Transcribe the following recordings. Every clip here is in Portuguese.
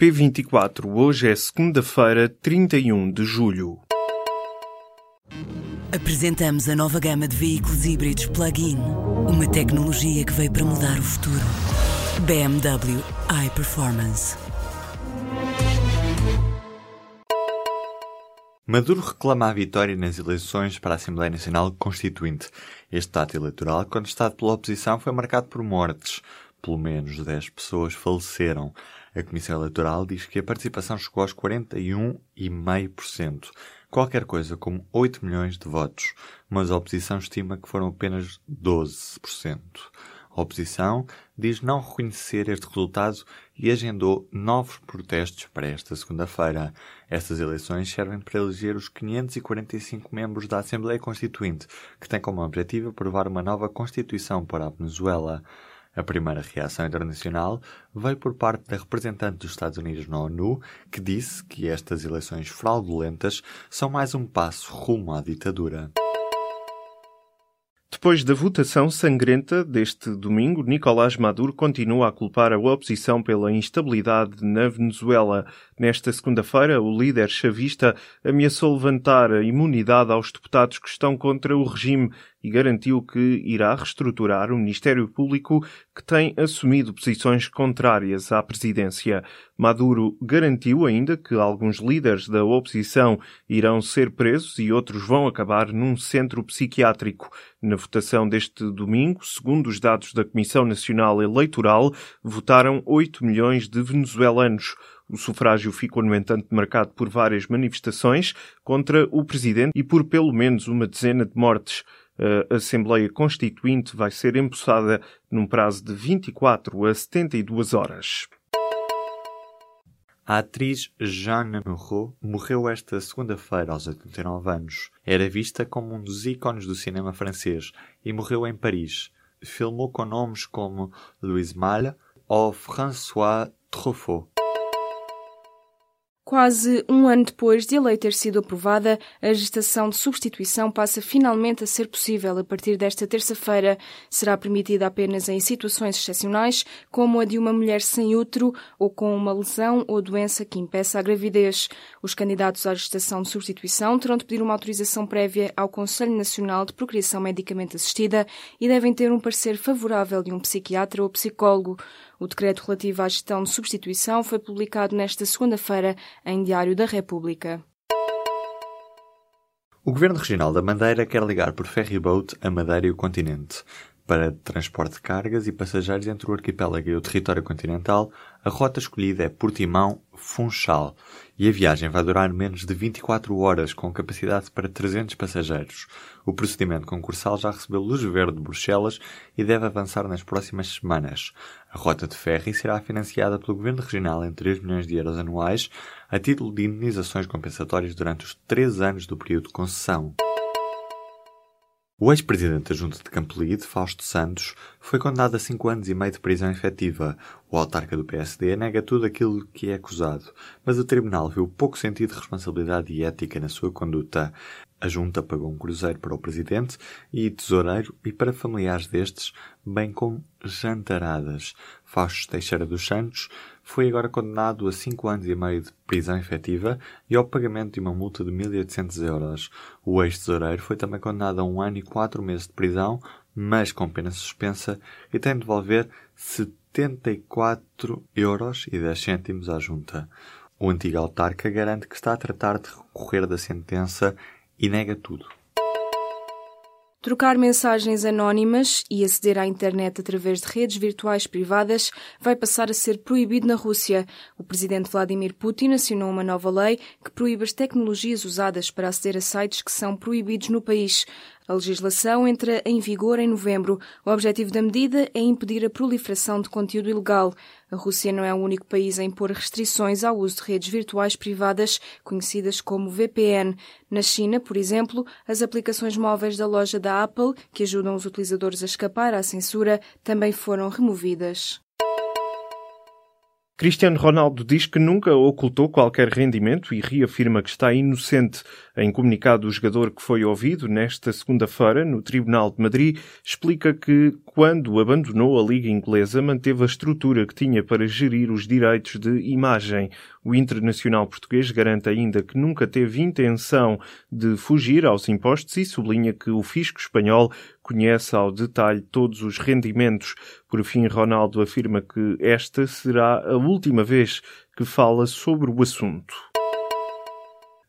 P24, hoje é segunda-feira, 31 de julho. Apresentamos a nova gama de veículos híbridos plug-in. Uma tecnologia que veio para mudar o futuro. BMW iPerformance. Maduro reclama a vitória nas eleições para a Assembleia Nacional Constituinte. Este ato eleitoral, contestado pela oposição, foi marcado por mortes. Pelo menos 10 pessoas faleceram. A Comissão Eleitoral diz que a participação chegou aos 41,5%, qualquer coisa como 8 milhões de votos, mas a oposição estima que foram apenas 12%. A oposição diz não reconhecer este resultado e agendou novos protestos para esta segunda-feira. Estas eleições servem para eleger os 545 membros da Assembleia Constituinte, que tem como objetivo aprovar uma nova Constituição para a Venezuela. A primeira reação internacional veio por parte da representante dos Estados Unidos na ONU, que disse que estas eleições fraudulentas são mais um passo rumo à ditadura. Depois da votação sangrenta deste domingo, Nicolás Maduro continua a culpar a oposição pela instabilidade na Venezuela. Nesta segunda-feira, o líder chavista ameaçou levantar a imunidade aos deputados que estão contra o regime e garantiu que irá reestruturar o Ministério Público que tem assumido posições contrárias à presidência. Maduro garantiu ainda que alguns líderes da oposição irão ser presos e outros vão acabar num centro psiquiátrico. Na votação deste domingo, segundo os dados da Comissão Nacional Eleitoral, votaram 8 milhões de venezuelanos. O sufrágio ficou, no entanto, marcado por várias manifestações contra o presidente e por pelo menos uma dezena de mortes. A Assembleia Constituinte vai ser empossada num prazo de 24 a 72 horas. A atriz Jeanne Moreau morreu esta segunda-feira aos 89 anos. Era vista como um dos ícones do cinema francês e morreu em Paris. Filmou com nomes como Louise Malle ou François Truffaut. Quase um ano depois de a lei ter sido aprovada, a gestação de substituição passa finalmente a ser possível a partir desta terça-feira. Será permitida apenas em situações excepcionais, como a de uma mulher sem útero ou com uma lesão ou doença que impeça a gravidez. Os candidatos à gestação de substituição terão de pedir uma autorização prévia ao Conselho Nacional de Procriação Medicamente Assistida e devem ter um parecer favorável de um psiquiatra ou psicólogo. O decreto relativo à gestão de substituição foi publicado nesta segunda-feira em Diário da República. O Governo Regional da Madeira quer ligar por ferryboat a Madeira e o continente. Para transporte de cargas e passageiros entre o arquipélago e o território continental, a rota escolhida é Portimão-Funchal e a viagem vai durar menos de 24 horas com capacidade para 300 passageiros. O procedimento concursal já recebeu luz verde de Bruxelas e deve avançar nas próximas semanas. A rota de ferry será financiada pelo Governo Regional em 3 milhões de euros anuais a título de indenizações compensatórias durante os 3 anos do período de concessão. O ex-presidente da Junta de Campolide, Fausto Santos, foi condenado a cinco anos e meio de prisão efetiva. O autarca do PSD nega tudo aquilo que é acusado, mas o tribunal viu pouco sentido de responsabilidade e ética na sua conduta. A junta pagou um cruzeiro para o presidente e tesoureiro e para familiares destes, bem como jantaradas. Fausto Teixeira dos Santos foi agora condenado a cinco anos e meio de prisão efetiva e ao pagamento de uma multa de 1.800 euros. O ex-tesoureiro foi também condenado a um ano e quatro meses de prisão, mas com pena suspensa, e tem de devolver 74 euros e 10 cêntimos à junta. O antigo autarca garante que está a tratar de recorrer da sentença e nega tudo. Trocar mensagens anónimas e aceder à internet através de redes virtuais privadas vai passar a ser proibido na Rússia. O presidente Vladimir Putin assinou uma nova lei que proíbe as tecnologias usadas para aceder a sites que são proibidos no país. A legislação entra em vigor em novembro. O objetivo da medida é impedir a proliferação de conteúdo ilegal. A Rússia não é o único país a impor restrições ao uso de redes virtuais privadas, conhecidas como VPN. Na China, por exemplo, as aplicações móveis da loja da Apple, que ajudam os utilizadores a escapar à censura, também foram removidas. Cristiano Ronaldo diz que nunca ocultou qualquer rendimento e reafirma que está inocente. Em comunicado, o jogador que foi ouvido nesta segunda-feira no Tribunal de Madrid explica que, quando abandonou a Liga Inglesa, manteve a estrutura que tinha para gerir os direitos de imagem. O internacional português garante ainda que nunca teve intenção de fugir aos impostos e sublinha que o fisco espanhol conhece ao detalhe todos os rendimentos. Por fim, Ronaldo afirma que esta será a última vez que fala sobre o assunto.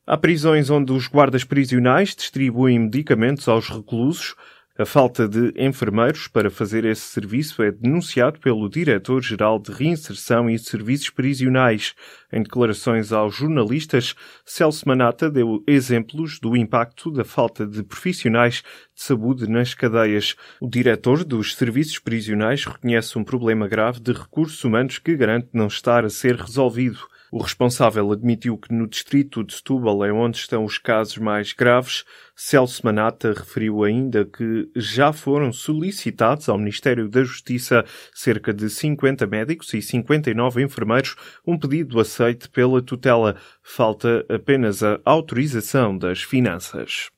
Há prisões onde os guardas prisionais distribuem medicamentos aos reclusos. A falta de enfermeiros para fazer esse serviço é denunciado pelo Diretor-Geral de Reinserção e Serviços Prisionais. Em declarações aos jornalistas, Celso Manata deu exemplos do impacto da falta de profissionais de saúde nas cadeias. O diretor dos serviços prisionais reconhece um problema grave de recursos humanos que garante não estar a ser resolvido. O responsável admitiu que no distrito de Setúbal é onde estão os casos mais graves. Celso Manata referiu ainda que já foram solicitados ao Ministério da Justiça cerca de 50 médicos e 59 enfermeiros, um pedido aceite pela tutela. Falta apenas a autorização das finanças.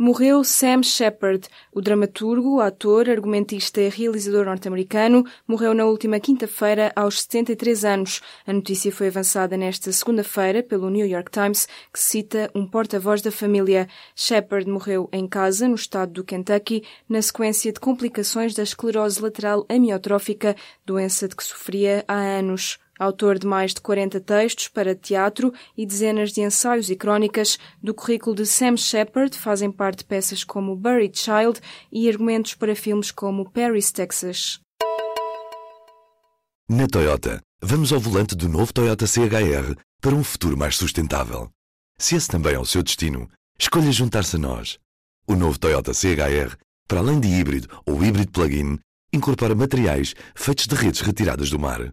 Morreu Sam Shepard, o dramaturgo, ator, argumentista e realizador norte-americano, morreu na última quinta-feira aos 73 anos. A notícia foi avançada nesta segunda-feira pelo New York Times, que cita um porta-voz da família. Shepard morreu em casa, no estado do Kentucky, na sequência de complicações da esclerose lateral amiotrófica, doença de que sofria há anos. Autor de mais de 40 textos para teatro e dezenas de ensaios e crónicas, do currículo de Sam Shepard fazem parte peças como Buried Child e argumentos para filmes como Paris, Texas. Na Toyota, vamos ao volante do novo Toyota CHR para um futuro mais sustentável. Se esse também é o seu destino, escolha juntar-se a nós. O novo Toyota CHR, para além de híbrido ou híbrido plug-in, incorpora materiais feitos de redes retiradas do mar.